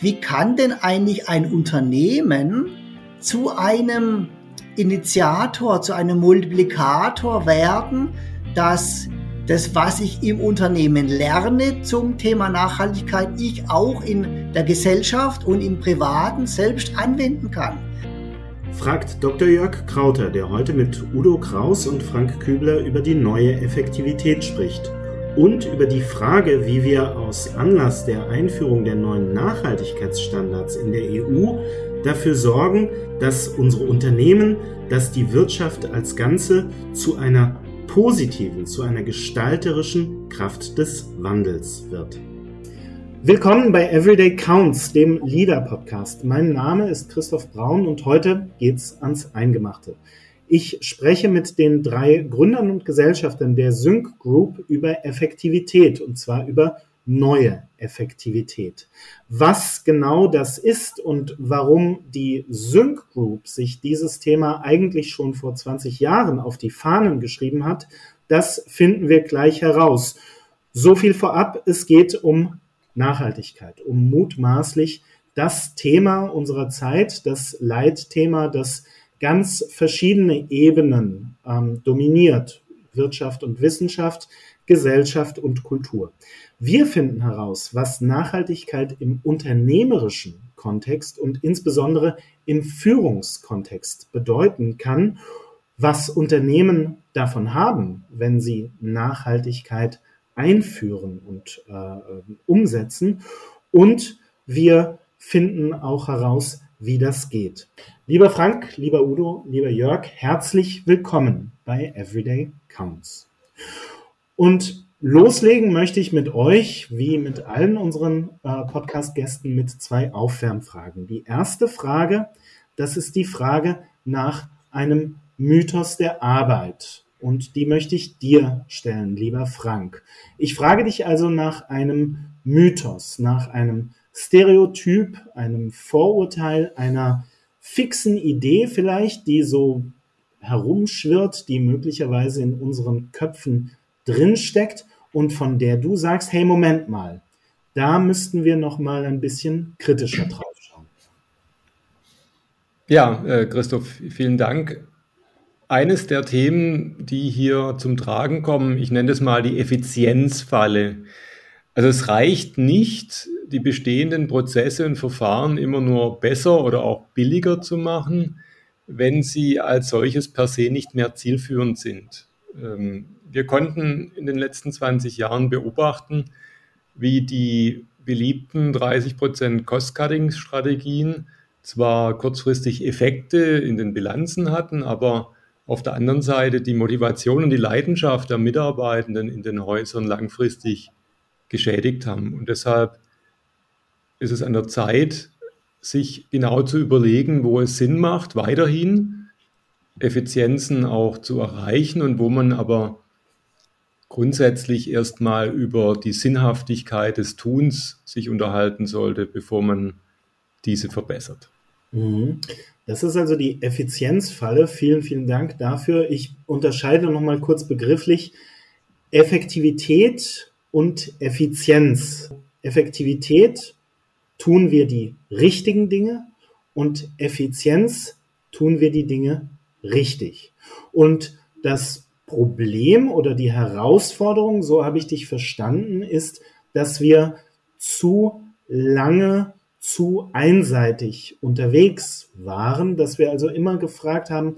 wie kann denn eigentlich ein Unternehmen zu einem Initiator, zu einem Multiplikator werden, dass das, was ich im Unternehmen lerne zum Thema Nachhaltigkeit, ich auch in der Gesellschaft und im Privaten selbst anwenden kann. Fragt Dr. Jörg Krauter, der heute mit Udo Kraus und Frank Kübler über die neue Effektivität spricht und über die Frage, wie wir aus Anlass der Einführung der neuen Nachhaltigkeitsstandards in der EU dafür sorgen, dass unsere Unternehmen, dass die Wirtschaft als Ganze zu einer positiven, zu einer gestalterischen Kraft des Wandels wird. Willkommen bei Everyday Counts, dem Leader Podcast. Mein Name ist Christoph Braun und heute geht's ans Eingemachte. Ich spreche mit den drei Gründern und Gesellschaftern der Sync Group über Effektivität und zwar über neue Effektivität. Was genau das ist und warum die Sync Group sich dieses Thema eigentlich schon vor 20 Jahren auf die Fahnen geschrieben hat, das finden wir gleich heraus. So viel vorab, es geht um Nachhaltigkeit, um mutmaßlich das Thema unserer Zeit, das Leitthema, das ganz verschiedene Ebenen ähm, dominiert. Wirtschaft und Wissenschaft, Gesellschaft und Kultur. Wir finden heraus, was Nachhaltigkeit im unternehmerischen Kontext und insbesondere im Führungskontext bedeuten kann, was Unternehmen davon haben, wenn sie Nachhaltigkeit einführen und äh, umsetzen. Und wir finden auch heraus, wie das geht. Lieber Frank, lieber Udo, lieber Jörg, herzlich willkommen bei Everyday Counts. Und loslegen möchte ich mit euch, wie mit allen unseren äh, Podcast-Gästen, mit zwei Aufwärmfragen. Die erste Frage, das ist die Frage nach einem Mythos der Arbeit. Und die möchte ich dir stellen, lieber Frank. Ich frage dich also nach einem Mythos, nach einem Stereotyp, einem Vorurteil, einer fixen Idee vielleicht, die so herumschwirrt, die möglicherweise in unseren Köpfen drinsteckt und von der du sagst, hey, Moment mal, da müssten wir noch mal ein bisschen kritischer drauf schauen. Ja, äh, Christoph, vielen Dank. Eines der Themen, die hier zum Tragen kommen, ich nenne das mal die Effizienzfalle. Also es reicht nicht, die bestehenden Prozesse und Verfahren immer nur besser oder auch billiger zu machen, wenn sie als solches per se nicht mehr zielführend sind. Ähm, wir konnten in den letzten 20 Jahren beobachten, wie die beliebten 30% Cost-Cutting-Strategien zwar kurzfristig Effekte in den Bilanzen hatten, aber auf der anderen Seite die Motivation und die Leidenschaft der Mitarbeitenden in den Häusern langfristig geschädigt haben. Und deshalb ist es an der Zeit, sich genau zu überlegen, wo es Sinn macht, weiterhin Effizienzen auch zu erreichen und wo man aber grundsätzlich erstmal über die Sinnhaftigkeit des Tuns sich unterhalten sollte, bevor man diese verbessert. Mhm. Das ist also die Effizienzfalle. Vielen, vielen Dank dafür. Ich unterscheide nochmal kurz begrifflich Effektivität und Effizienz. Effektivität tun wir die richtigen Dinge und Effizienz tun wir die Dinge richtig. Und das Problem oder die Herausforderung, so habe ich dich verstanden, ist, dass wir zu lange zu einseitig unterwegs waren, dass wir also immer gefragt haben,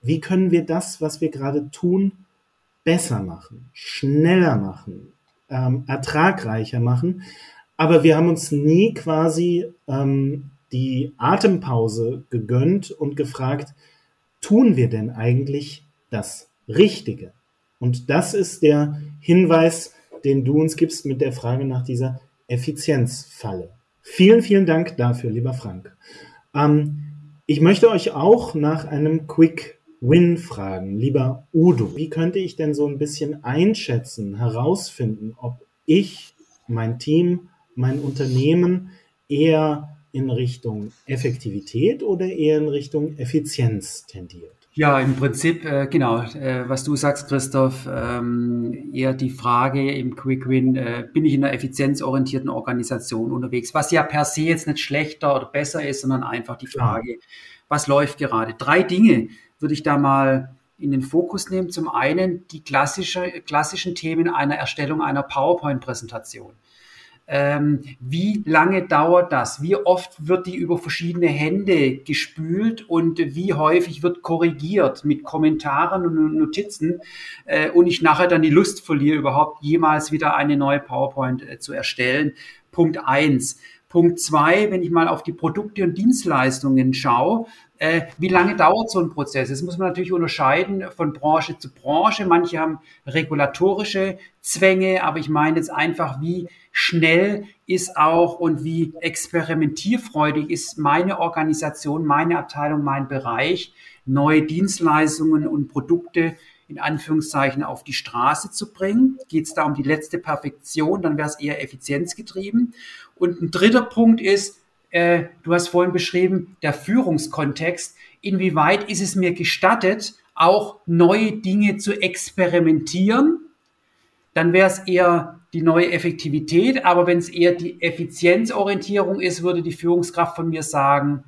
wie können wir das, was wir gerade tun, besser machen, schneller machen, ähm, ertragreicher machen. Aber wir haben uns nie quasi ähm, die Atempause gegönnt und gefragt, tun wir denn eigentlich das Richtige? Und das ist der Hinweis, den du uns gibst mit der Frage nach dieser Effizienzfalle. Vielen, vielen Dank dafür, lieber Frank. Ähm, ich möchte euch auch nach einem Quick Win fragen, lieber Udo. Wie könnte ich denn so ein bisschen einschätzen, herausfinden, ob ich, mein Team, mein Unternehmen eher in Richtung Effektivität oder eher in Richtung Effizienz tendiert? Ja, im Prinzip, äh, genau, äh, was du sagst, Christoph, ähm, eher die Frage im Quick Win, äh, bin ich in einer effizienzorientierten Organisation unterwegs, was ja per se jetzt nicht schlechter oder besser ist, sondern einfach die Frage, was läuft gerade. Drei Dinge würde ich da mal in den Fokus nehmen. Zum einen die klassische, klassischen Themen einer Erstellung einer PowerPoint-Präsentation. Ähm, wie lange dauert das? Wie oft wird die über verschiedene Hände gespült und wie häufig wird korrigiert mit Kommentaren und Notizen äh, und ich nachher dann die Lust verliere, überhaupt jemals wieder eine neue PowerPoint äh, zu erstellen? Punkt eins. Punkt zwei, wenn ich mal auf die Produkte und Dienstleistungen schaue, äh, wie lange dauert so ein Prozess? Das muss man natürlich unterscheiden von Branche zu Branche. Manche haben regulatorische Zwänge, aber ich meine jetzt einfach, wie schnell ist auch und wie experimentierfreudig ist meine Organisation, meine Abteilung, mein Bereich, neue Dienstleistungen und Produkte in Anführungszeichen auf die Straße zu bringen. Geht es da um die letzte Perfektion, dann wäre es eher effizienzgetrieben. Und ein dritter Punkt ist, äh, du hast vorhin beschrieben, der Führungskontext. Inwieweit ist es mir gestattet, auch neue Dinge zu experimentieren? Dann wäre es eher die neue Effektivität. Aber wenn es eher die Effizienzorientierung ist, würde die Führungskraft von mir sagen,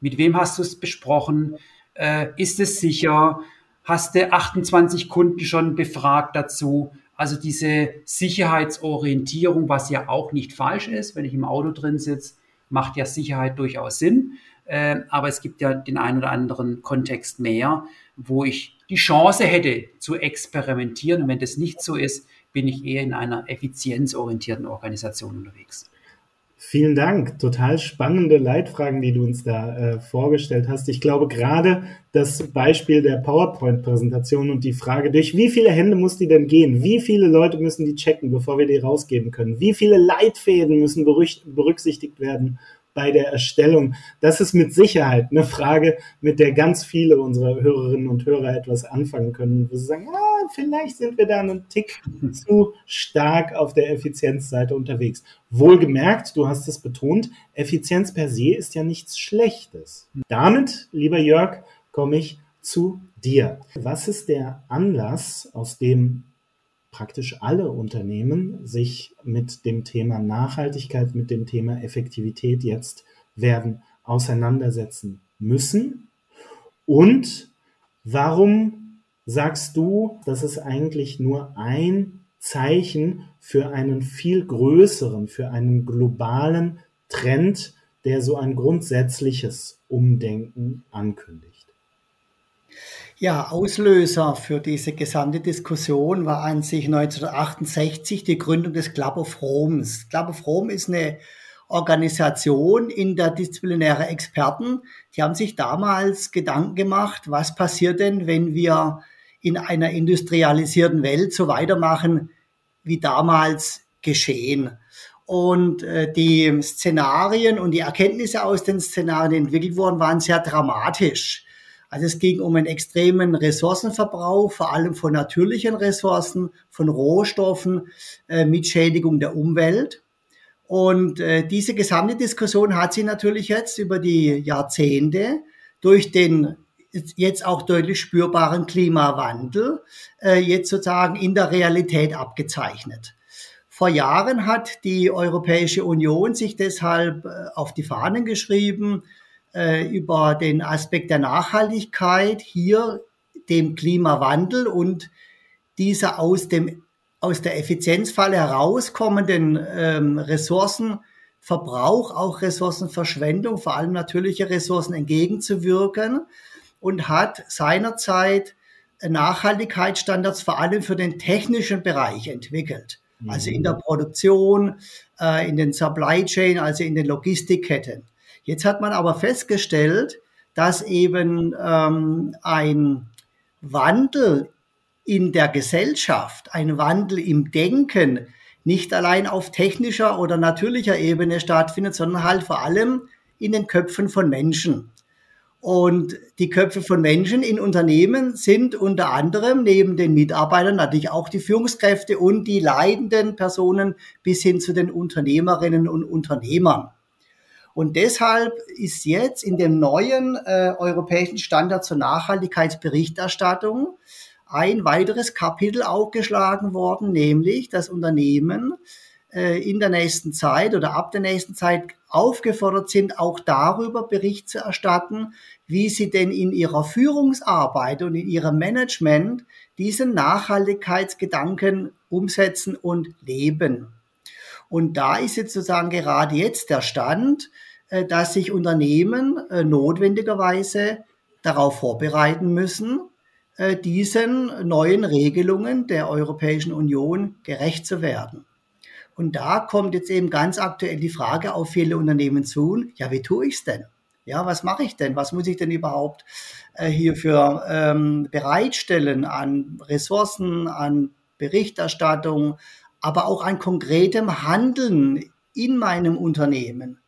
mit wem hast du es besprochen? Äh, ist es sicher? Hast du 28 Kunden schon befragt dazu? Also diese Sicherheitsorientierung, was ja auch nicht falsch ist, wenn ich im Auto drin sitze, macht ja Sicherheit durchaus Sinn. Äh, aber es gibt ja den einen oder anderen Kontext mehr, wo ich die Chance hätte zu experimentieren. Und wenn das nicht so ist, bin ich eher in einer effizienzorientierten Organisation unterwegs. Vielen Dank. Total spannende Leitfragen, die du uns da äh, vorgestellt hast. Ich glaube, gerade das Beispiel der PowerPoint-Präsentation und die Frage, durch wie viele Hände muss die denn gehen? Wie viele Leute müssen die checken, bevor wir die rausgeben können? Wie viele Leitfäden müssen berücksichtigt werden? Bei der Erstellung. Das ist mit Sicherheit eine Frage, mit der ganz viele unserer Hörerinnen und Hörer etwas anfangen können, wo sie sagen, ah, vielleicht sind wir da einen Tick zu stark auf der Effizienzseite unterwegs. Wohlgemerkt, du hast es betont, Effizienz per se ist ja nichts Schlechtes. Damit, lieber Jörg, komme ich zu dir. Was ist der Anlass, aus dem praktisch alle Unternehmen sich mit dem Thema Nachhaltigkeit, mit dem Thema Effektivität jetzt werden auseinandersetzen müssen. Und warum sagst du, dass es eigentlich nur ein Zeichen für einen viel größeren, für einen globalen Trend, der so ein grundsätzliches Umdenken ankündigt? Ja, Auslöser für diese gesamte Diskussion war an sich 1968 die Gründung des Club of Rome. Club of Rome ist eine Organisation interdisziplinäre Experten. Die haben sich damals Gedanken gemacht, was passiert denn, wenn wir in einer industrialisierten Welt so weitermachen wie damals geschehen. Und äh, die Szenarien und die Erkenntnisse aus den Szenarien entwickelt wurden, waren sehr dramatisch. Also es ging um einen extremen Ressourcenverbrauch, vor allem von natürlichen Ressourcen, von Rohstoffen äh, mit Schädigung der Umwelt. Und äh, diese gesamte Diskussion hat sich natürlich jetzt über die Jahrzehnte durch den jetzt auch deutlich spürbaren Klimawandel äh, jetzt sozusagen in der Realität abgezeichnet. Vor Jahren hat die Europäische Union sich deshalb äh, auf die Fahnen geschrieben, äh, über den Aspekt der Nachhaltigkeit hier dem Klimawandel und dieser aus dem aus der Effizienzfalle herauskommenden ähm, Ressourcenverbrauch, auch Ressourcenverschwendung, vor allem natürliche Ressourcen entgegenzuwirken und hat seinerzeit Nachhaltigkeitsstandards vor allem für den technischen Bereich entwickelt. Also in der mhm. Produktion, äh, in den Supply Chain, also in den Logistikketten. Jetzt hat man aber festgestellt, dass eben ähm, ein Wandel in der Gesellschaft, ein Wandel im Denken nicht allein auf technischer oder natürlicher Ebene stattfindet, sondern halt vor allem in den Köpfen von Menschen. Und die Köpfe von Menschen in Unternehmen sind unter anderem neben den Mitarbeitern natürlich auch die Führungskräfte und die leidenden Personen bis hin zu den Unternehmerinnen und Unternehmern. Und deshalb ist jetzt in dem neuen äh, europäischen Standard zur Nachhaltigkeitsberichterstattung ein weiteres Kapitel aufgeschlagen worden, nämlich das Unternehmen äh, in der nächsten Zeit oder ab der nächsten Zeit aufgefordert sind, auch darüber Bericht zu erstatten, wie sie denn in ihrer Führungsarbeit und in ihrem Management diesen Nachhaltigkeitsgedanken umsetzen und leben. Und da ist jetzt sozusagen gerade jetzt der Stand, äh, dass sich Unternehmen äh, notwendigerweise darauf vorbereiten müssen, diesen neuen Regelungen der Europäischen Union gerecht zu werden. Und da kommt jetzt eben ganz aktuell die Frage auf viele Unternehmen zu, ja, wie tue ich es denn? Ja, was mache ich denn? Was muss ich denn überhaupt äh, hierfür ähm, bereitstellen an Ressourcen, an Berichterstattung, aber auch an konkretem Handeln in meinem Unternehmen?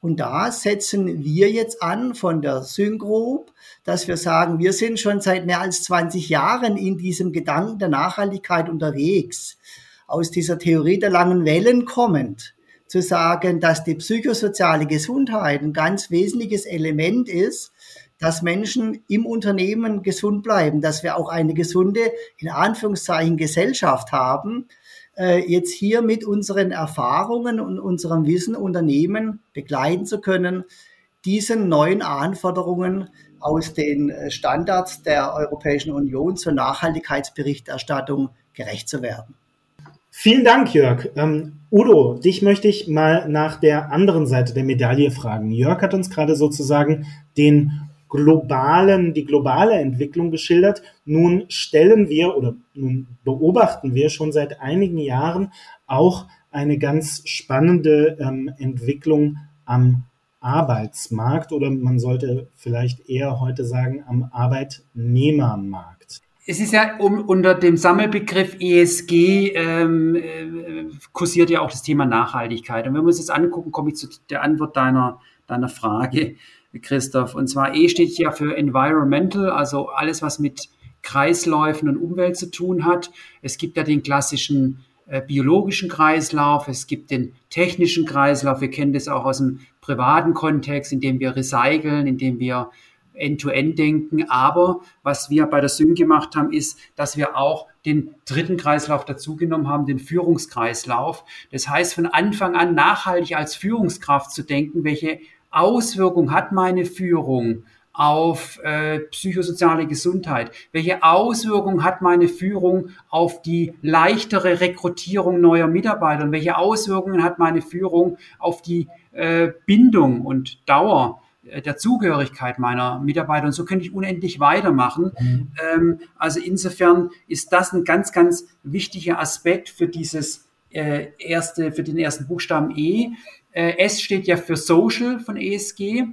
Und da setzen wir jetzt an von der Syngroup, dass wir sagen, wir sind schon seit mehr als 20 Jahren in diesem Gedanken der Nachhaltigkeit unterwegs aus dieser Theorie der langen Wellen kommend, zu sagen, dass die psychosoziale Gesundheit ein ganz wesentliches Element ist, dass Menschen im Unternehmen gesund bleiben, dass wir auch eine gesunde, in Anführungszeichen, Gesellschaft haben, jetzt hier mit unseren Erfahrungen und unserem Wissen Unternehmen begleiten zu können, diesen neuen Anforderungen aus den Standards der Europäischen Union zur Nachhaltigkeitsberichterstattung gerecht zu werden. Vielen Dank, Jörg. Ähm, Udo, dich möchte ich mal nach der anderen Seite der Medaille fragen. Jörg hat uns gerade sozusagen den globalen, die globale Entwicklung geschildert. Nun stellen wir oder nun beobachten wir schon seit einigen Jahren auch eine ganz spannende ähm, Entwicklung am Arbeitsmarkt oder man sollte vielleicht eher heute sagen am Arbeitnehmermarkt es ist ja um, unter dem Sammelbegriff ESG ähm, äh, kursiert ja auch das Thema Nachhaltigkeit. Und wenn wir uns das angucken, komme ich zu der Antwort deiner, deiner Frage, Christoph. Und zwar E steht ja für Environmental, also alles, was mit Kreisläufen und Umwelt zu tun hat. Es gibt ja den klassischen äh, biologischen Kreislauf, es gibt den technischen Kreislauf. Wir kennen das auch aus dem privaten Kontext, in dem wir recyceln, in dem wir End-to-End-Denken. Aber was wir bei der Syn gemacht haben, ist, dass wir auch den dritten Kreislauf dazugenommen haben, den Führungskreislauf. Das heißt, von Anfang an nachhaltig als Führungskraft zu denken, welche Auswirkung hat meine Führung auf äh, psychosoziale Gesundheit? Welche Auswirkung hat meine Führung auf die leichtere Rekrutierung neuer Mitarbeiter? Und welche Auswirkungen hat meine Führung auf die äh, Bindung und Dauer äh, der Zugehörigkeit meiner Mitarbeiter. Und so könnte ich unendlich weitermachen. Mhm. Ähm, also insofern ist das ein ganz, ganz wichtiger Aspekt für dieses äh, erste, für den ersten Buchstaben E. Äh, S steht ja für Social von ESG.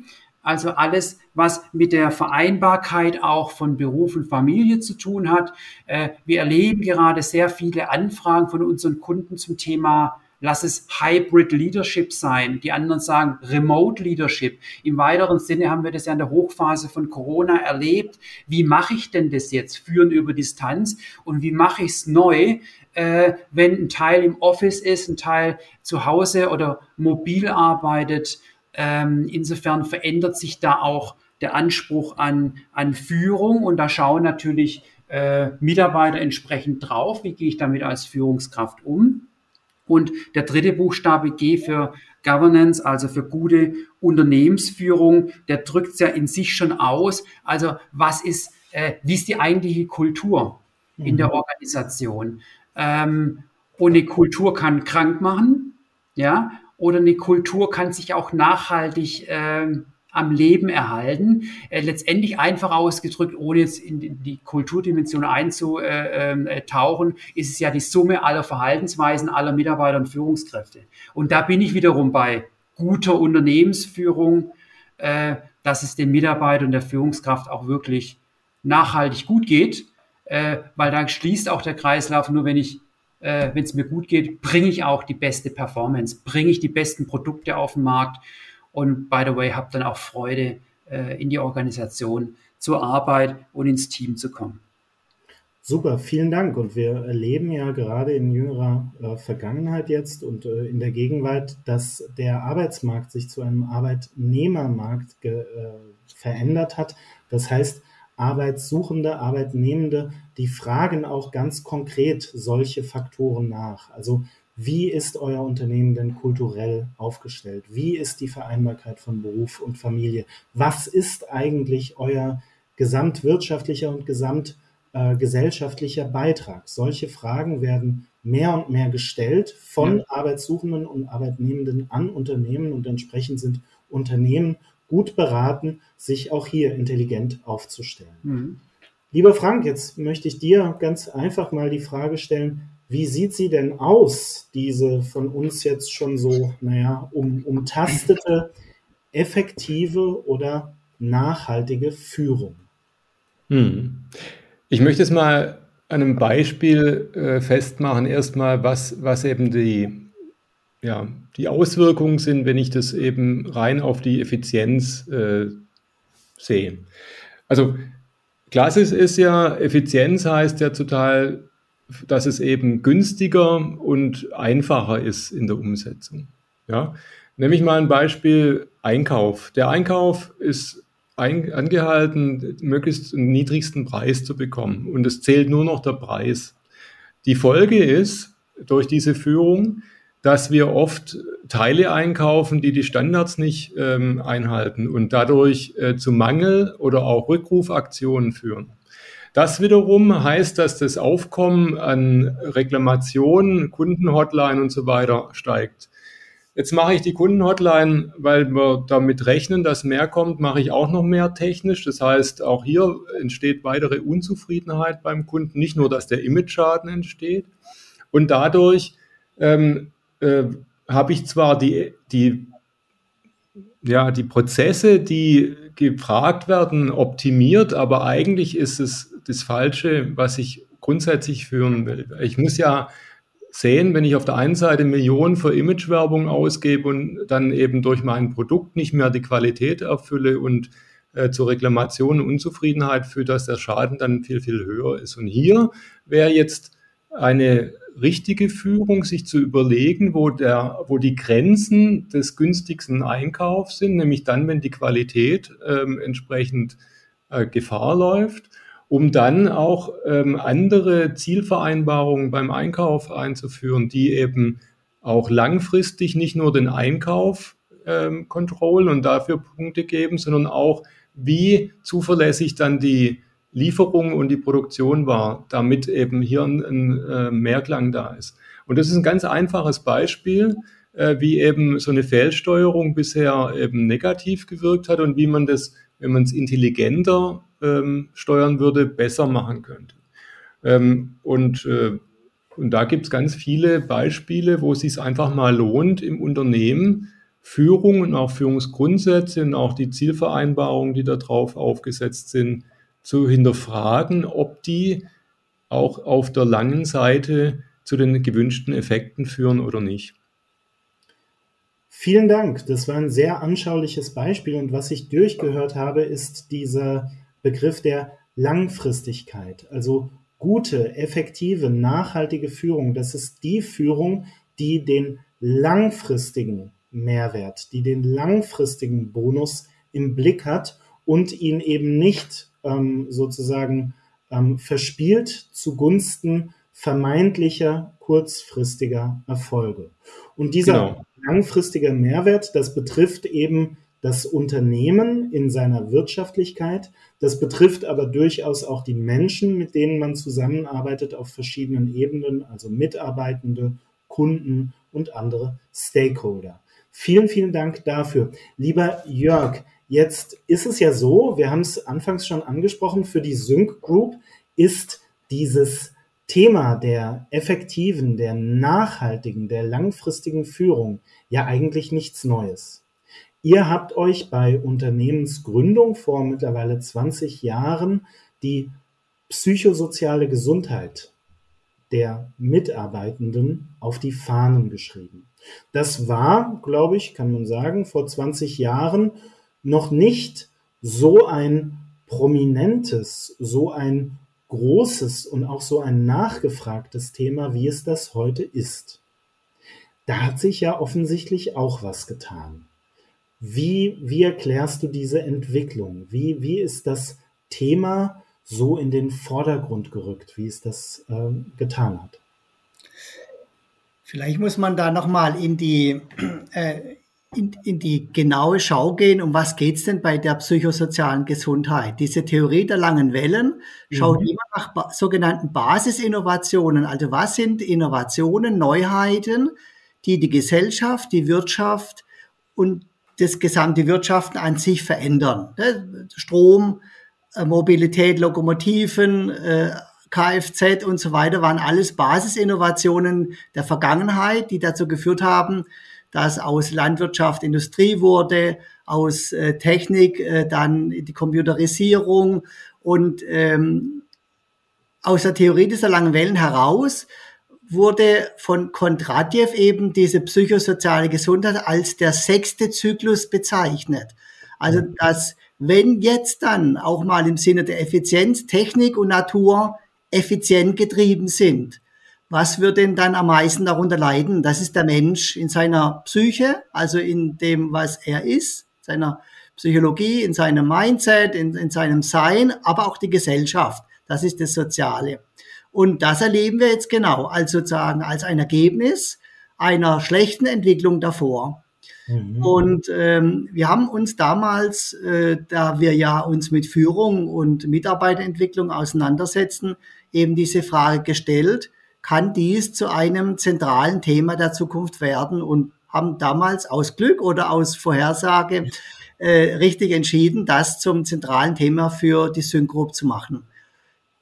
Also alles, was mit der Vereinbarkeit auch von Beruf und Familie zu tun hat. Äh, wir erleben gerade sehr viele Anfragen von unseren Kunden zum Thema Lass es Hybrid Leadership sein. Die anderen sagen Remote Leadership. Im weiteren Sinne haben wir das ja in der Hochphase von Corona erlebt. Wie mache ich denn das jetzt? Führen über Distanz. Und wie mache ich es neu? Äh, wenn ein Teil im Office ist, ein Teil zu Hause oder mobil arbeitet. Ähm, insofern verändert sich da auch der Anspruch an, an Führung und da schauen natürlich äh, Mitarbeiter entsprechend drauf, wie gehe ich damit als Führungskraft um. Und der dritte Buchstabe G für Governance, also für gute Unternehmensführung, der drückt es ja in sich schon aus. Also was ist, äh, wie ist die eigentliche Kultur in der mhm. Organisation? Ähm, und eine Kultur kann krank machen, ja, oder eine Kultur kann sich auch nachhaltig ähm, am Leben erhalten. Äh, letztendlich einfach ausgedrückt, ohne jetzt in die Kulturdimension einzutauchen, ist es ja die Summe aller Verhaltensweisen aller Mitarbeiter und Führungskräfte. Und da bin ich wiederum bei guter Unternehmensführung, äh, dass es den Mitarbeitern und der Führungskraft auch wirklich nachhaltig gut geht, äh, weil da schließt auch der Kreislauf, nur wenn ich äh, wenn es mir gut geht, bringe ich auch die beste Performance, bringe ich die besten Produkte auf den Markt und by the way, habe dann auch Freude, äh, in die Organisation zur Arbeit und ins Team zu kommen. Super, vielen Dank. Und wir erleben ja gerade in jüngerer äh, Vergangenheit jetzt und äh, in der Gegenwart, dass der Arbeitsmarkt sich zu einem Arbeitnehmermarkt äh, verändert hat. Das heißt, Arbeitssuchende, Arbeitnehmende, die fragen auch ganz konkret solche Faktoren nach. Also wie ist euer Unternehmen denn kulturell aufgestellt? Wie ist die Vereinbarkeit von Beruf und Familie? Was ist eigentlich euer gesamtwirtschaftlicher und gesamt äh, Beitrag? Solche Fragen werden mehr und mehr gestellt von ja. Arbeitssuchenden und Arbeitnehmenden an Unternehmen und entsprechend sind Unternehmen gut beraten, sich auch hier intelligent aufzustellen. Mhm. Lieber Frank, jetzt möchte ich dir ganz einfach mal die Frage stellen, wie sieht sie denn aus, diese von uns jetzt schon so, naja, um, umtastete, effektive oder nachhaltige Führung? Hm. Ich möchte es mal an einem Beispiel äh, festmachen, erstmal, was, was eben die, ja, die Auswirkungen sind, wenn ich das eben rein auf die Effizienz äh, sehe. Also klassisch ist ja, Effizienz heißt ja total, dass es eben günstiger und einfacher ist in der Umsetzung. Ja? Nehme ich mal ein Beispiel Einkauf. Der Einkauf ist ein, angehalten, möglichst den niedrigsten Preis zu bekommen. Und es zählt nur noch der Preis. Die Folge ist, durch diese Führung, dass wir oft Teile einkaufen, die die Standards nicht ähm, einhalten und dadurch äh, zu Mangel oder auch Rückrufaktionen führen. Das wiederum heißt, dass das Aufkommen an Reklamationen, Kundenhotline und so weiter steigt. Jetzt mache ich die Kundenhotline, weil wir damit rechnen, dass mehr kommt, mache ich auch noch mehr technisch. Das heißt, auch hier entsteht weitere Unzufriedenheit beim Kunden. Nicht nur, dass der Image-Schaden entsteht. Und dadurch ähm, äh, habe ich zwar die, die, ja, die Prozesse, die gefragt werden, optimiert, aber eigentlich ist es das Falsche, was ich grundsätzlich führen will. Ich muss ja sehen, wenn ich auf der einen Seite Millionen für Imagewerbung ausgebe und dann eben durch mein Produkt nicht mehr die Qualität erfülle und äh, zur Reklamation und Unzufriedenheit führt, dass der Schaden dann viel, viel höher ist. Und hier wäre jetzt eine richtige Führung, sich zu überlegen, wo, der, wo die Grenzen des günstigsten Einkaufs sind, nämlich dann, wenn die Qualität ähm, entsprechend äh, Gefahr läuft um dann auch ähm, andere Zielvereinbarungen beim Einkauf einzuführen, die eben auch langfristig nicht nur den Einkauf ähm, kontrollen und dafür Punkte geben, sondern auch, wie zuverlässig dann die Lieferung und die Produktion war, damit eben hier ein, ein äh, Mehrklang da ist. Und das ist ein ganz einfaches Beispiel, äh, wie eben so eine Fehlsteuerung bisher eben negativ gewirkt hat und wie man das, wenn man es intelligenter ähm, steuern würde, besser machen könnte. Ähm, und, äh, und da gibt es ganz viele Beispiele, wo es sich einfach mal lohnt, im Unternehmen Führung und auch Führungsgrundsätze und auch die Zielvereinbarungen, die darauf aufgesetzt sind, zu hinterfragen, ob die auch auf der langen Seite zu den gewünschten Effekten führen oder nicht. Vielen Dank. Das war ein sehr anschauliches Beispiel und was ich durchgehört habe, ist dieser Begriff der Langfristigkeit, also gute, effektive, nachhaltige Führung. Das ist die Führung, die den langfristigen Mehrwert, die den langfristigen Bonus im Blick hat und ihn eben nicht ähm, sozusagen ähm, verspielt zugunsten vermeintlicher kurzfristiger Erfolge. Und dieser genau. langfristige Mehrwert, das betrifft eben das Unternehmen in seiner Wirtschaftlichkeit. Das betrifft aber durchaus auch die Menschen, mit denen man zusammenarbeitet auf verschiedenen Ebenen, also Mitarbeitende, Kunden und andere Stakeholder. Vielen, vielen Dank dafür. Lieber Jörg, jetzt ist es ja so, wir haben es anfangs schon angesprochen, für die Sync Group ist dieses Thema der effektiven, der nachhaltigen, der langfristigen Führung ja eigentlich nichts Neues. Ihr habt euch bei Unternehmensgründung vor mittlerweile 20 Jahren die psychosoziale Gesundheit der Mitarbeitenden auf die Fahnen geschrieben. Das war, glaube ich, kann man sagen, vor 20 Jahren noch nicht so ein prominentes, so ein großes und auch so ein nachgefragtes Thema, wie es das heute ist. Da hat sich ja offensichtlich auch was getan. Wie, wie erklärst du diese Entwicklung? Wie, wie ist das Thema so in den Vordergrund gerückt, wie es das ähm, getan hat? Vielleicht muss man da nochmal in die, äh, in, in die genaue Schau gehen, um was geht's denn bei der psychosozialen Gesundheit. Diese Theorie der langen Wellen schaut mhm. immer nach ba sogenannten Basisinnovationen. Also was sind Innovationen, Neuheiten, die die Gesellschaft, die Wirtschaft und das gesamte Wirtschaften an sich verändern. Ne? Strom, äh, Mobilität, Lokomotiven, äh, Kfz und so weiter waren alles Basisinnovationen der Vergangenheit, die dazu geführt haben, dass aus Landwirtschaft Industrie wurde, aus äh, Technik dann die Computerisierung und ähm, aus der Theorie dieser langen Wellen heraus wurde von Kondratjew eben diese psychosoziale Gesundheit als der sechste Zyklus bezeichnet. Also, dass wenn jetzt dann auch mal im Sinne der Effizienz Technik und Natur effizient getrieben sind, was wird denn dann am meisten darunter leiden? Das ist der Mensch in seiner Psyche, also in dem, was er ist, seiner Psychologie, in seinem Mindset, in, in seinem Sein, aber auch die Gesellschaft. Das ist das Soziale. Und das erleben wir jetzt genau, als sozusagen als ein Ergebnis einer schlechten Entwicklung davor. Mhm. Und ähm, wir haben uns damals, äh, da wir ja uns mit Führung und Mitarbeiterentwicklung auseinandersetzen, eben diese Frage gestellt, kann dies zu einem zentralen Thema der Zukunft werden und haben damals aus Glück oder aus Vorhersage äh, richtig entschieden, das zum zentralen Thema für die Synchrop zu machen.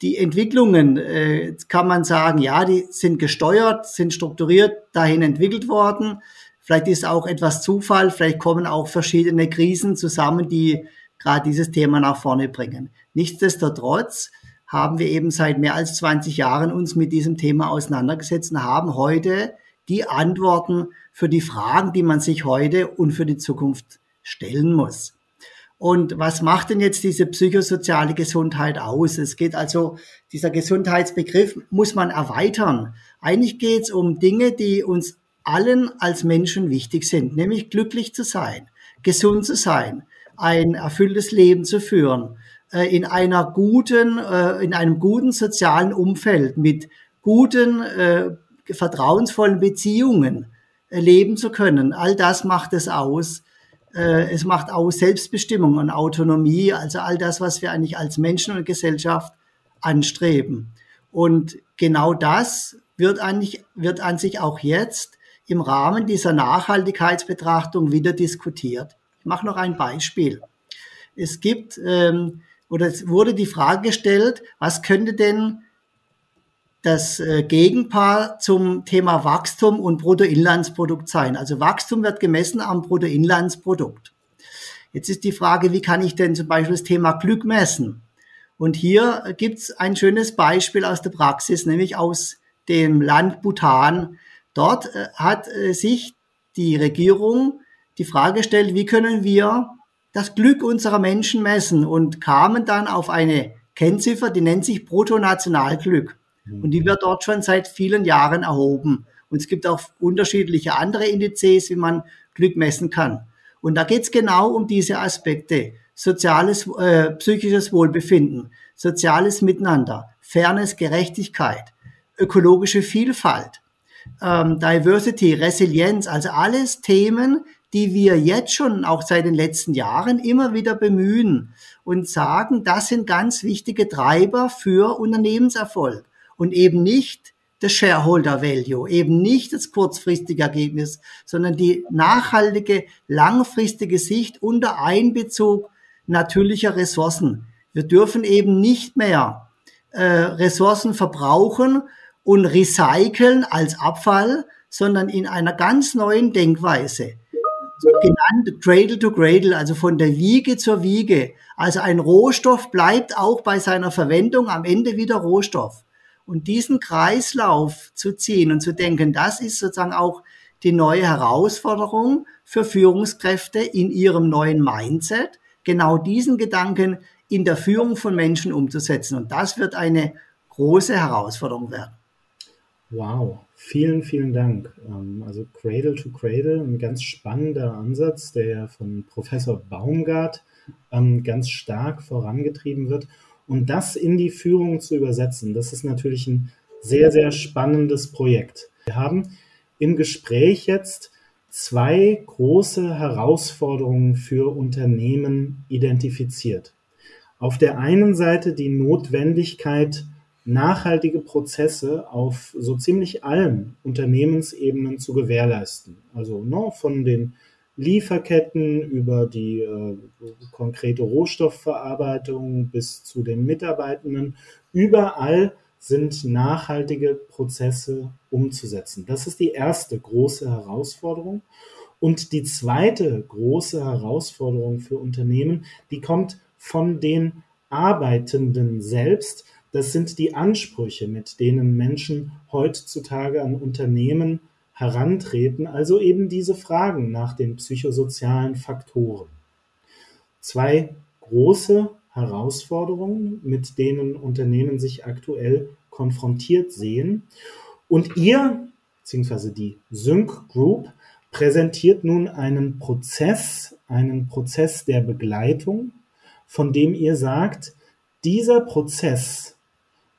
Die Entwicklungen, äh, kann man sagen, ja, die sind gesteuert, sind strukturiert dahin entwickelt worden. Vielleicht ist auch etwas Zufall, vielleicht kommen auch verschiedene Krisen zusammen, die gerade dieses Thema nach vorne bringen. Nichtsdestotrotz haben wir eben seit mehr als 20 Jahren uns mit diesem Thema auseinandergesetzt und haben heute die Antworten für die Fragen, die man sich heute und für die Zukunft stellen muss. Und was macht denn jetzt diese psychosoziale Gesundheit aus? Es geht also, dieser Gesundheitsbegriff muss man erweitern. Eigentlich geht es um Dinge, die uns allen als Menschen wichtig sind, nämlich glücklich zu sein, gesund zu sein, ein erfülltes Leben zu führen, äh, in einer guten, äh, in einem guten sozialen Umfeld mit guten, äh, vertrauensvollen Beziehungen leben zu können. All das macht es aus. Es macht aus Selbstbestimmung und Autonomie, also all das, was wir eigentlich als Menschen und Gesellschaft anstreben. Und genau das wird eigentlich, wird an sich auch jetzt im Rahmen dieser Nachhaltigkeitsbetrachtung wieder diskutiert. Ich mache noch ein Beispiel. Es gibt ähm, oder es wurde die Frage gestellt, was könnte denn das äh, Gegenpaar zum Thema Wachstum und Bruttoinlandsprodukt sein. Also Wachstum wird gemessen am Bruttoinlandsprodukt. Jetzt ist die Frage, wie kann ich denn zum Beispiel das Thema Glück messen? Und hier gibt's ein schönes Beispiel aus der Praxis, nämlich aus dem Land Bhutan. Dort äh, hat äh, sich die Regierung die Frage gestellt, wie können wir das Glück unserer Menschen messen und kamen dann auf eine Kennziffer, die nennt sich Bruttonationalglück. Mhm. Und die wird dort schon seit vielen Jahren erhoben. Und es gibt auch unterschiedliche andere Indizes, wie man Glück messen kann. Und da geht es genau um diese Aspekte. Soziales, äh, psychisches Wohlbefinden, soziales Miteinander, Fairness, Gerechtigkeit, ökologische Vielfalt, ähm, Diversity, Resilienz, also alles Themen, die wir jetzt schon auch seit den letzten Jahren immer wieder bemühen und sagen, das sind ganz wichtige Treiber für Unternehmenserfolg und eben nicht das Shareholder Value, eben nicht das kurzfristige Ergebnis, sondern die nachhaltige, langfristige Sicht unter Einbezug natürlicher Ressourcen. Wir dürfen eben nicht mehr äh, Ressourcen verbrauchen und recyceln als Abfall, sondern in einer ganz neuen Denkweise genannt Cradle to Cradle, also von der Wiege zur Wiege. Also ein Rohstoff bleibt auch bei seiner Verwendung am Ende wieder Rohstoff. Und diesen Kreislauf zu ziehen und zu denken, das ist sozusagen auch die neue Herausforderung für Führungskräfte in ihrem neuen Mindset, genau diesen Gedanken in der Führung von Menschen umzusetzen. Und das wird eine große Herausforderung werden. Wow, vielen, vielen Dank. Ähm, also Cradle to Cradle, ein ganz spannender Ansatz, der von Professor Baumgart ähm, ganz stark vorangetrieben wird. Und das in die Führung zu übersetzen, das ist natürlich ein sehr, sehr spannendes Projekt. Wir haben im Gespräch jetzt zwei große Herausforderungen für Unternehmen identifiziert. Auf der einen Seite die Notwendigkeit, nachhaltige Prozesse auf so ziemlich allen Unternehmensebenen zu gewährleisten. Also ne, von den Lieferketten über die äh, konkrete Rohstoffverarbeitung bis zu den Mitarbeitenden. Überall sind nachhaltige Prozesse umzusetzen. Das ist die erste große Herausforderung. Und die zweite große Herausforderung für Unternehmen, die kommt von den Arbeitenden selbst. Das sind die Ansprüche, mit denen Menschen heutzutage an Unternehmen herantreten, also eben diese Fragen nach den psychosozialen Faktoren. Zwei große Herausforderungen, mit denen Unternehmen sich aktuell konfrontiert sehen. Und ihr, beziehungsweise die Sync Group, präsentiert nun einen Prozess, einen Prozess der Begleitung, von dem ihr sagt, dieser Prozess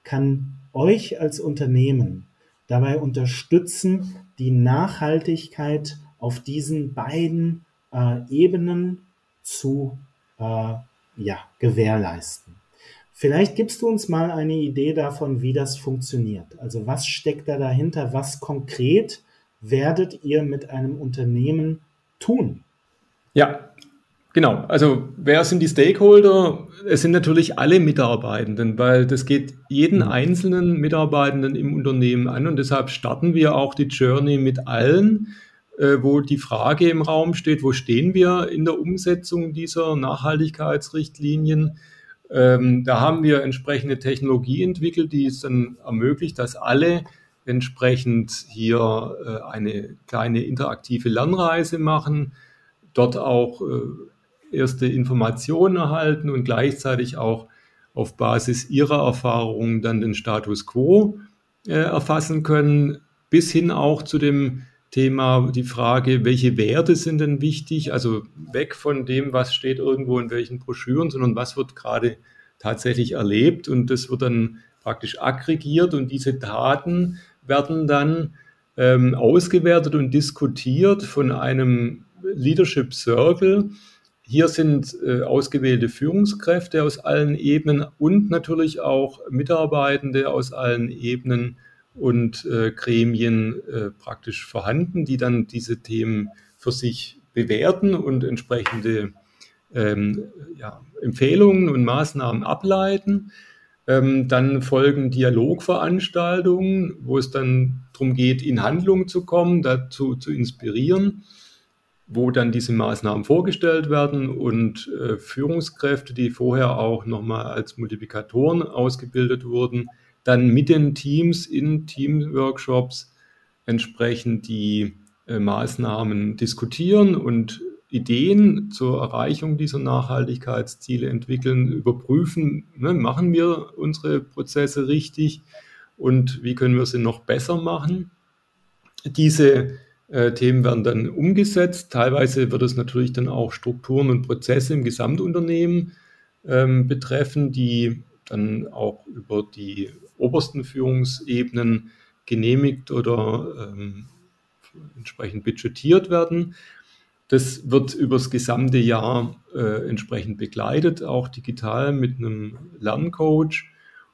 kann euch als Unternehmen dabei unterstützen, die Nachhaltigkeit auf diesen beiden äh, Ebenen zu äh, ja, gewährleisten. Vielleicht gibst du uns mal eine Idee davon, wie das funktioniert. Also was steckt da dahinter? Was konkret werdet ihr mit einem Unternehmen tun? Ja, Genau, also wer sind die Stakeholder? Es sind natürlich alle Mitarbeitenden, weil das geht jeden mhm. einzelnen Mitarbeitenden im Unternehmen an und deshalb starten wir auch die Journey mit allen, äh, wo die Frage im Raum steht, wo stehen wir in der Umsetzung dieser Nachhaltigkeitsrichtlinien? Ähm, da haben wir entsprechende Technologie entwickelt, die es dann ermöglicht, dass alle entsprechend hier äh, eine kleine interaktive Lernreise machen, dort auch äh, erste Informationen erhalten und gleichzeitig auch auf Basis ihrer Erfahrungen dann den Status quo äh, erfassen können, bis hin auch zu dem Thema die Frage, welche Werte sind denn wichtig? Also weg von dem, was steht irgendwo in welchen Broschüren, sondern was wird gerade tatsächlich erlebt und das wird dann praktisch aggregiert und diese Daten werden dann ähm, ausgewertet und diskutiert von einem Leadership Circle, hier sind äh, ausgewählte Führungskräfte aus allen Ebenen und natürlich auch Mitarbeitende aus allen Ebenen und äh, Gremien äh, praktisch vorhanden, die dann diese Themen für sich bewerten und entsprechende ähm, ja, Empfehlungen und Maßnahmen ableiten. Ähm, dann folgen Dialogveranstaltungen, wo es dann darum geht, in Handlung zu kommen, dazu zu inspirieren wo dann diese Maßnahmen vorgestellt werden und äh, Führungskräfte, die vorher auch nochmal als Multiplikatoren ausgebildet wurden, dann mit den Teams in Teamworkshops entsprechend die äh, Maßnahmen diskutieren und Ideen zur Erreichung dieser Nachhaltigkeitsziele entwickeln, überprüfen, ne, machen wir unsere Prozesse richtig und wie können wir sie noch besser machen. Diese äh, Themen werden dann umgesetzt. Teilweise wird es natürlich dann auch Strukturen und Prozesse im Gesamtunternehmen ähm, betreffen, die dann auch über die obersten Führungsebenen genehmigt oder ähm, entsprechend budgetiert werden. Das wird über das gesamte Jahr äh, entsprechend begleitet, auch digital mit einem Lerncoach.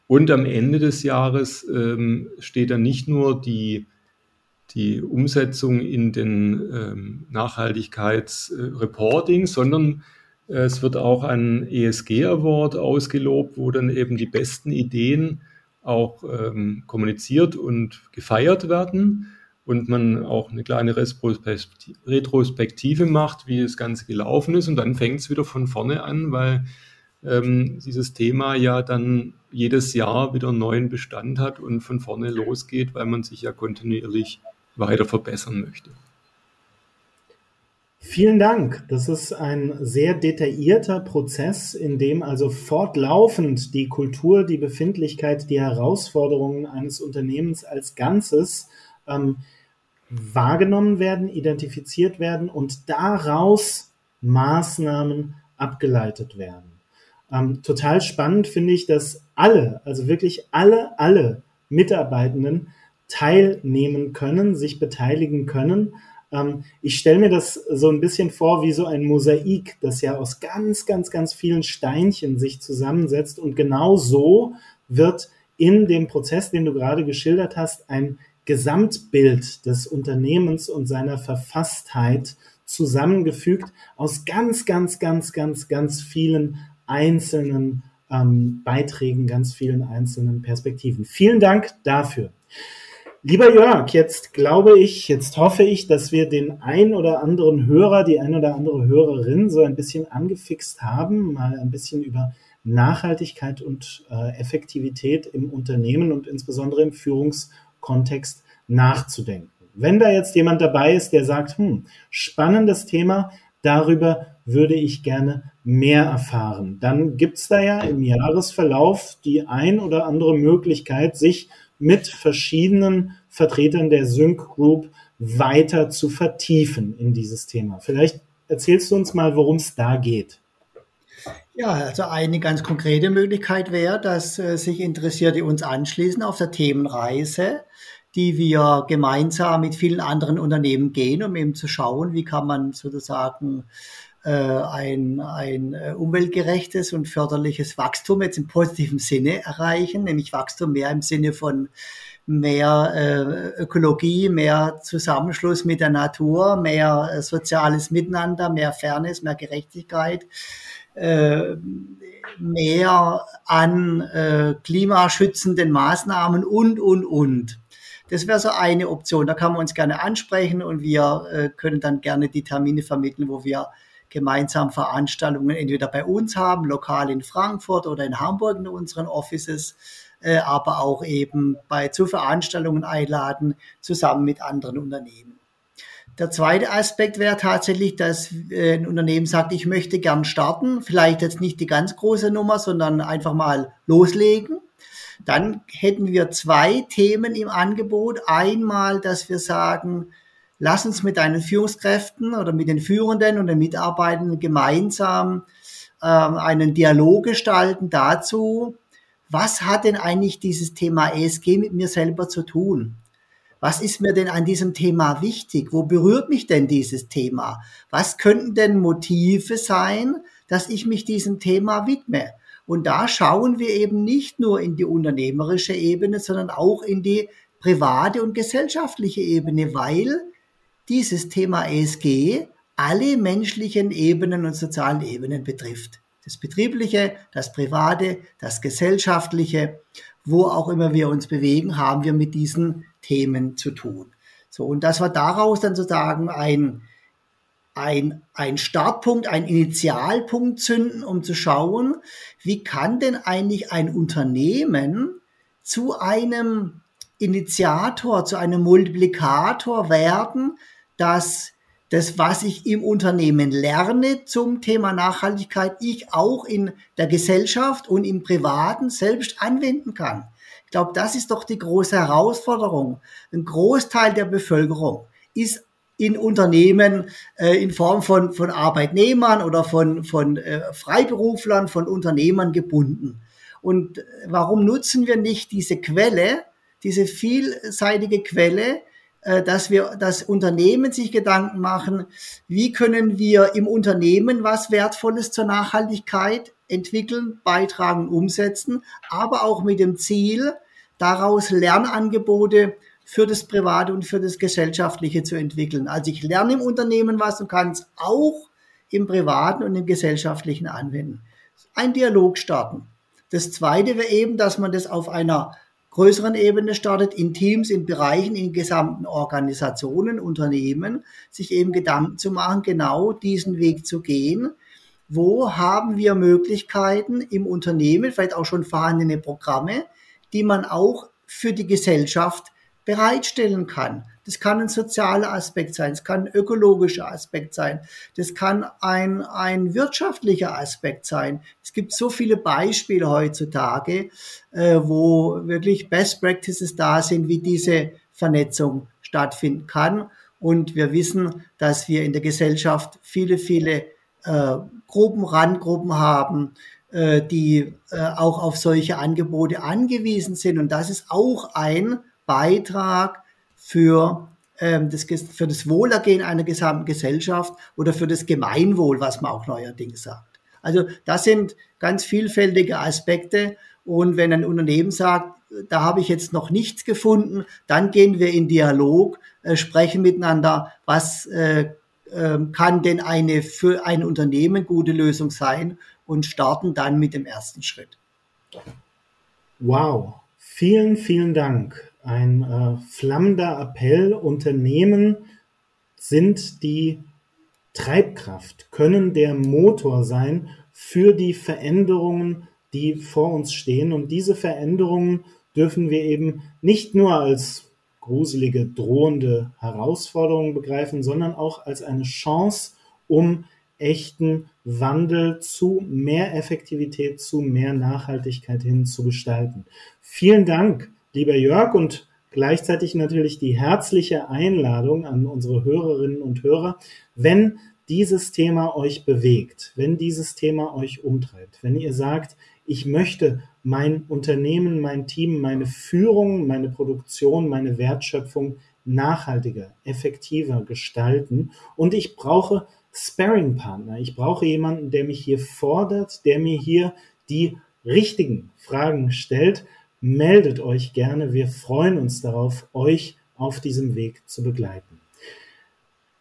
Und am Ende des Jahres ähm, steht dann nicht nur die die Umsetzung in den ähm, Nachhaltigkeitsreporting, sondern äh, es wird auch ein ESG-Award ausgelobt, wo dann eben die besten Ideen auch ähm, kommuniziert und gefeiert werden und man auch eine kleine Retrospektive macht, wie das Ganze gelaufen ist und dann fängt es wieder von vorne an, weil ähm, dieses Thema ja dann jedes Jahr wieder einen neuen Bestand hat und von vorne losgeht, weil man sich ja kontinuierlich weiter verbessern möchte. Vielen Dank. Das ist ein sehr detaillierter Prozess, in dem also fortlaufend die Kultur, die Befindlichkeit, die Herausforderungen eines Unternehmens als Ganzes ähm, wahrgenommen werden, identifiziert werden und daraus Maßnahmen abgeleitet werden. Ähm, total spannend finde ich, dass alle, also wirklich alle, alle Mitarbeitenden teilnehmen können, sich beteiligen können ähm, ich stelle mir das so ein bisschen vor wie so ein Mosaik, das ja aus ganz, ganz, ganz vielen Steinchen sich zusammensetzt. Und genau so wird in dem Prozess, den du gerade geschildert hast, ein Gesamtbild des Unternehmens und seiner Verfasstheit zusammengefügt aus ganz, ganz, ganz, ganz, ganz vielen einzelnen ähm, Beiträgen, ganz vielen einzelnen Perspektiven. Vielen Dank dafür. Lieber Jörg, jetzt glaube ich, jetzt hoffe ich, dass wir den ein oder anderen Hörer, die ein oder andere Hörerin so ein bisschen angefixt haben, mal ein bisschen über Nachhaltigkeit und äh, Effektivität im Unternehmen und insbesondere im Führungskontext nachzudenken. Wenn da jetzt jemand dabei ist, der sagt, hm, spannendes Thema, darüber würde ich gerne mehr erfahren, dann gibt's da ja im Jahresverlauf die ein oder andere Möglichkeit, sich mit verschiedenen Vertretern der Sync Group weiter zu vertiefen in dieses Thema. Vielleicht erzählst du uns mal, worum es da geht. Ja, also eine ganz konkrete Möglichkeit wäre, dass äh, sich Interessierte uns anschließen auf der Themenreise, die wir gemeinsam mit vielen anderen Unternehmen gehen, um eben zu schauen, wie kann man sozusagen ein, ein äh, umweltgerechtes und förderliches Wachstum jetzt im positiven Sinne erreichen, nämlich Wachstum mehr im Sinne von mehr äh, Ökologie, mehr Zusammenschluss mit der Natur, mehr äh, soziales Miteinander, mehr Fairness, mehr Gerechtigkeit, äh, mehr an äh, klimaschützenden Maßnahmen und, und, und. Das wäre so eine Option. Da kann man uns gerne ansprechen und wir äh, können dann gerne die Termine vermitteln, wo wir gemeinsam Veranstaltungen entweder bei uns haben, lokal in Frankfurt oder in Hamburg in unseren Offices, äh, aber auch eben bei zu Veranstaltungen einladen, zusammen mit anderen Unternehmen. Der zweite Aspekt wäre tatsächlich, dass äh, ein Unternehmen sagt, ich möchte gern starten, vielleicht jetzt nicht die ganz große Nummer, sondern einfach mal loslegen. Dann hätten wir zwei Themen im Angebot. Einmal, dass wir sagen, lass uns mit deinen Führungskräften oder mit den Führenden und den Mitarbeitenden gemeinsam ähm, einen Dialog gestalten dazu, was hat denn eigentlich dieses Thema ESG mit mir selber zu tun? Was ist mir denn an diesem Thema wichtig? Wo berührt mich denn dieses Thema? Was könnten denn Motive sein, dass ich mich diesem Thema widme? Und da schauen wir eben nicht nur in die unternehmerische Ebene, sondern auch in die private und gesellschaftliche Ebene, weil dieses Thema ESG alle menschlichen Ebenen und sozialen Ebenen betrifft. Das Betriebliche, das Private, das Gesellschaftliche, wo auch immer wir uns bewegen, haben wir mit diesen Themen zu tun. So, und das war daraus dann sozusagen ein, ein, ein Startpunkt, ein Initialpunkt zünden, um zu schauen, wie kann denn eigentlich ein Unternehmen zu einem Initiator, zu einem Multiplikator werden, dass das, was ich im Unternehmen lerne zum Thema Nachhaltigkeit, ich auch in der Gesellschaft und im Privaten selbst anwenden kann. Ich glaube, das ist doch die große Herausforderung. Ein Großteil der Bevölkerung ist in Unternehmen äh, in Form von, von Arbeitnehmern oder von, von äh, Freiberuflern, von Unternehmern gebunden. Und warum nutzen wir nicht diese Quelle, diese vielseitige Quelle, dass wir, dass Unternehmen sich Gedanken machen, wie können wir im Unternehmen was Wertvolles zur Nachhaltigkeit entwickeln, beitragen, umsetzen, aber auch mit dem Ziel, daraus Lernangebote für das Private und für das Gesellschaftliche zu entwickeln. Also ich lerne im Unternehmen was und kann es auch im Privaten und im Gesellschaftlichen anwenden. Ein Dialog starten. Das Zweite wäre eben, dass man das auf einer größeren Ebene startet, in Teams, in Bereichen, in gesamten Organisationen, Unternehmen, sich eben Gedanken zu machen, genau diesen Weg zu gehen. Wo haben wir Möglichkeiten im Unternehmen, vielleicht auch schon vorhandene Programme, die man auch für die Gesellschaft bereitstellen kann. Das kann ein sozialer Aspekt sein, es kann ein ökologischer Aspekt sein, das kann ein, ein wirtschaftlicher Aspekt sein. Es gibt so viele Beispiele heutzutage, äh, wo wirklich Best Practices da sind, wie diese Vernetzung stattfinden kann. Und wir wissen, dass wir in der Gesellschaft viele, viele äh, Gruppen, Randgruppen haben, äh, die äh, auch auf solche Angebote angewiesen sind. Und das ist auch ein Beitrag für ähm, das, für das Wohlergehen einer gesamten Gesellschaft oder für das Gemeinwohl, was man auch neuerdings sagt. Also das sind ganz vielfältige Aspekte. Und wenn ein Unternehmen sagt, da habe ich jetzt noch nichts gefunden, dann gehen wir in Dialog, äh, sprechen miteinander, was äh, äh, kann denn eine für ein Unternehmen gute Lösung sein und starten dann mit dem ersten Schritt. Wow, vielen, vielen Dank ein äh, flammender Appell. Unternehmen sind die Treibkraft, können der Motor sein für die Veränderungen, die vor uns stehen. Und diese Veränderungen dürfen wir eben nicht nur als gruselige, drohende Herausforderungen begreifen, sondern auch als eine Chance, um echten Wandel zu mehr Effektivität, zu mehr Nachhaltigkeit hin zu gestalten. Vielen Dank lieber Jörg, und gleichzeitig natürlich die herzliche Einladung an unsere Hörerinnen und Hörer, wenn dieses Thema euch bewegt, wenn dieses Thema euch umtreibt, wenn ihr sagt, ich möchte mein Unternehmen, mein Team, meine Führung, meine Produktion, meine Wertschöpfung nachhaltiger, effektiver gestalten und ich brauche Sparring-Partner. Ich brauche jemanden, der mich hier fordert, der mir hier die richtigen Fragen stellt, meldet euch gerne. Wir freuen uns darauf, euch auf diesem Weg zu begleiten.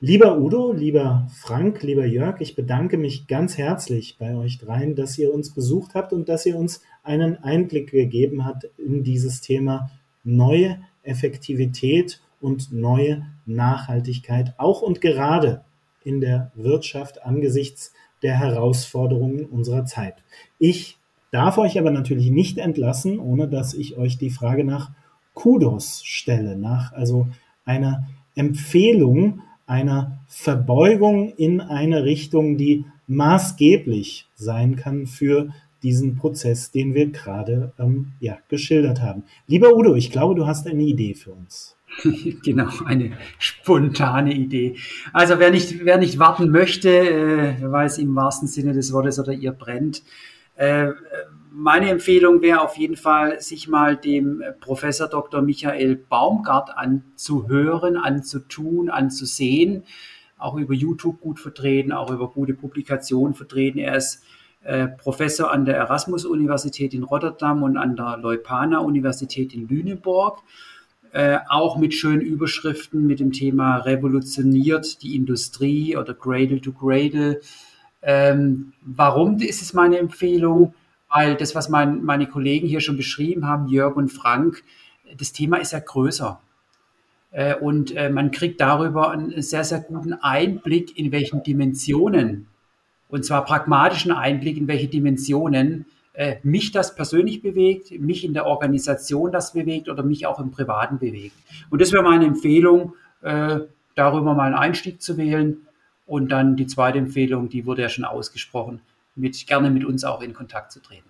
Lieber Udo, lieber Frank, lieber Jörg, ich bedanke mich ganz herzlich bei euch dreien, dass ihr uns besucht habt und dass ihr uns einen Einblick gegeben habt in dieses Thema neue Effektivität und neue Nachhaltigkeit, auch und gerade in der Wirtschaft angesichts der Herausforderungen unserer Zeit. Ich darf euch aber natürlich nicht entlassen, ohne dass ich euch die Frage nach Kudos stelle, nach also einer Empfehlung, einer Verbeugung in eine Richtung, die maßgeblich sein kann für diesen Prozess, den wir gerade ähm, ja, geschildert haben. Lieber Udo, ich glaube, du hast eine Idee für uns. genau, eine spontane Idee. Also wer nicht, wer nicht warten möchte, äh, weil es im wahrsten Sinne des Wortes oder ihr brennt, meine Empfehlung wäre auf jeden Fall, sich mal dem Professor Dr. Michael Baumgart anzuhören, anzutun, anzusehen, auch über YouTube gut vertreten, auch über gute Publikationen vertreten. Er ist äh, Professor an der Erasmus-Universität in Rotterdam und an der Leupana-Universität in Lüneburg. Äh, auch mit schönen Überschriften mit dem Thema revolutioniert die Industrie oder Cradle to Cradle ähm, warum ist es meine Empfehlung? Weil das, was mein, meine Kollegen hier schon beschrieben haben, Jörg und Frank, das Thema ist ja größer. Äh, und äh, man kriegt darüber einen sehr, sehr guten Einblick, in welchen Dimensionen, und zwar pragmatischen Einblick, in welche Dimensionen äh, mich das persönlich bewegt, mich in der Organisation das bewegt oder mich auch im Privaten bewegt. Und das wäre meine Empfehlung, äh, darüber mal einen Einstieg zu wählen und dann die zweite Empfehlung, die wurde ja schon ausgesprochen, mit, gerne mit uns auch in Kontakt zu treten.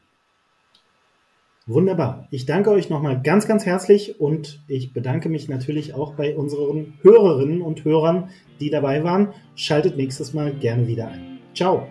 Wunderbar. Ich danke euch nochmal ganz, ganz herzlich und ich bedanke mich natürlich auch bei unseren Hörerinnen und Hörern, die dabei waren. Schaltet nächstes Mal gerne wieder ein. Ciao.